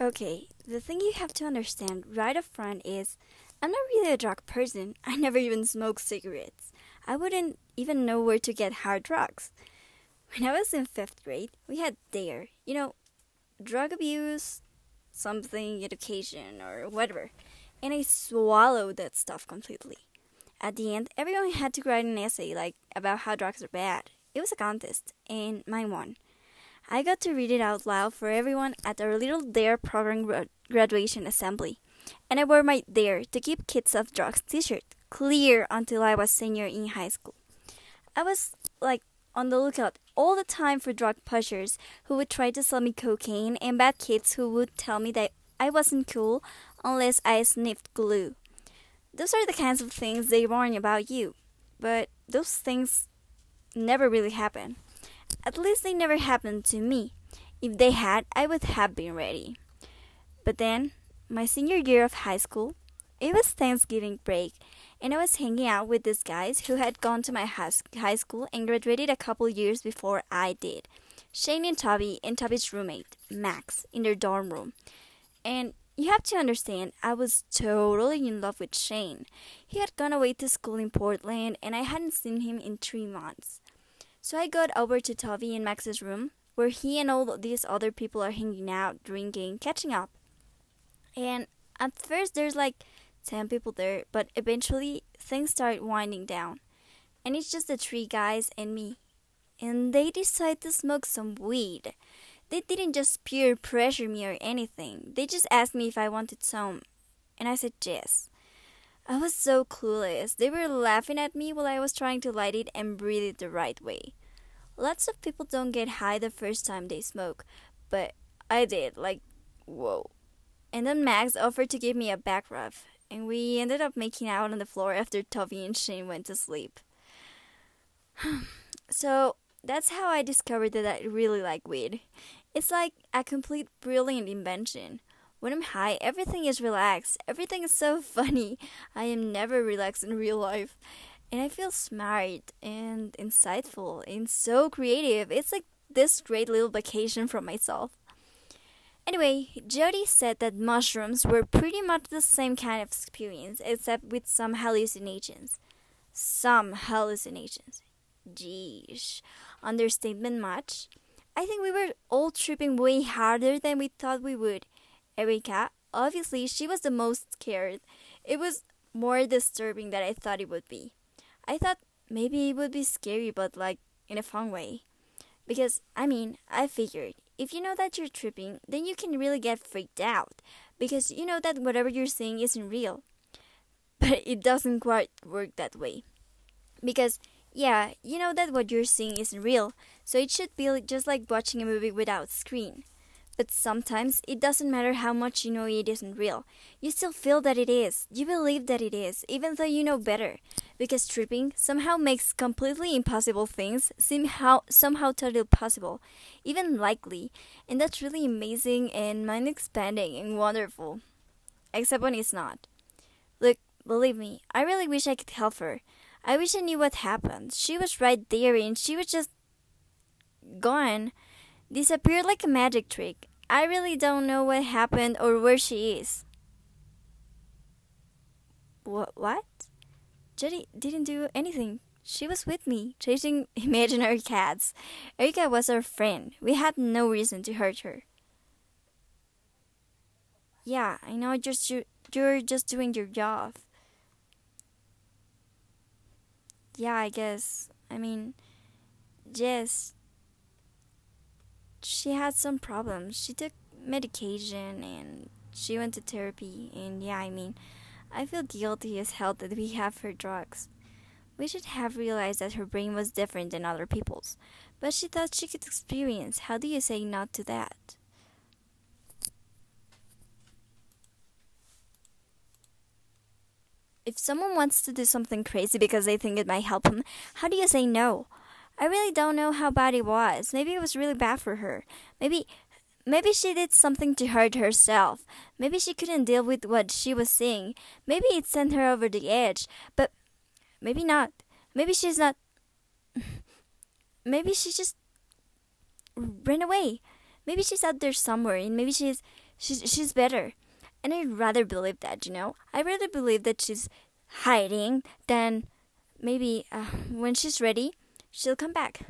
Okay, the thing you have to understand right up front is I'm not really a drug person. I never even smoked cigarettes. I wouldn't even know where to get hard drugs. When I was in fifth grade, we had DARE, you know, drug abuse, something, education, or whatever. And I swallowed that stuff completely. At the end, everyone had to write an essay like about how drugs are bad. It was a contest, and mine won. I got to read it out loud for everyone at our little DARE program graduation assembly. And I wore my DARE to keep kids off drugs t-shirt clear until I was senior in high school. I was like on the lookout all the time for drug pushers who would try to sell me cocaine and bad kids who would tell me that I wasn't cool unless I sniffed glue. Those are the kinds of things they warn about you, but those things never really happen. At least they never happened to me. If they had, I would have been ready. But then, my senior year of high school, it was Thanksgiving break, and I was hanging out with these guys who had gone to my high school and graduated a couple years before I did. Shane and Toby and Toby's roommate, Max, in their dorm room. And you have to understand, I was totally in love with Shane. He had gone away to school in Portland, and I hadn't seen him in three months. So I got over to Toby and Max's room, where he and all these other people are hanging out, drinking, catching up. And at first, there's like 10 people there, but eventually things start winding down. And it's just the three guys and me. And they decide to smoke some weed. They didn't just peer pressure me or anything. They just asked me if I wanted some. And I said yes. I was so clueless. They were laughing at me while I was trying to light it and breathe it the right way. Lots of people don't get high the first time they smoke, but I did. Like, whoa. And then Max offered to give me a back rub, and we ended up making out on the floor after Toby and Shane went to sleep. so that's how I discovered that I really like weed. It's like a complete brilliant invention. When I'm high, everything is relaxed. Everything is so funny. I am never relaxed in real life. And I feel smart and insightful and so creative. It's like this great little vacation from myself. Anyway, Jody said that mushrooms were pretty much the same kind of experience, except with some hallucinations. Some hallucinations. Geesh. Understatement much? I think we were all tripping way harder than we thought we would. Erica, obviously, she was the most scared. It was more disturbing than I thought it would be. I thought maybe it would be scary, but like in a fun way. Because, I mean, I figured if you know that you're tripping, then you can really get freaked out because you know that whatever you're seeing isn't real. But it doesn't quite work that way. Because, yeah, you know that what you're seeing isn't real, so it should be just like watching a movie without screen. But sometimes it doesn't matter how much you know it isn't real. You still feel that it is. You believe that it is, even though you know better. Because tripping somehow makes completely impossible things seem how, somehow totally possible, even likely. And that's really amazing and mind expanding and wonderful. Except when it's not. Look, believe me, I really wish I could help her. I wish I knew what happened. She was right there and she was just gone disappeared like a magic trick. I really don't know what happened or where she is. What? What? Jody didn't do anything. She was with me, chasing imaginary cats. Erica was our friend. We had no reason to hurt her. Yeah, I know. Just you, you're just doing your job. Yeah, I guess. I mean, yes. she had some problems. She took medication and she went to therapy. And yeah, I mean, I feel guilty as hell that we have her drugs. We should have realized that her brain was different than other people's, but she thought she could experience. How do you say not to that? If someone wants to do something crazy because they think it might help them, how do you say no? I really don't know how bad it was. Maybe it was really bad for her. Maybe maybe she did something to hurt herself. Maybe she couldn't deal with what she was seeing. Maybe it sent her over the edge. But maybe not. Maybe she's not Maybe she just ran away. Maybe she's out there somewhere and maybe she's she's she's better. And I'd rather believe that, you know. I'd rather believe that she's hiding than maybe uh, when she's ready, she'll come back.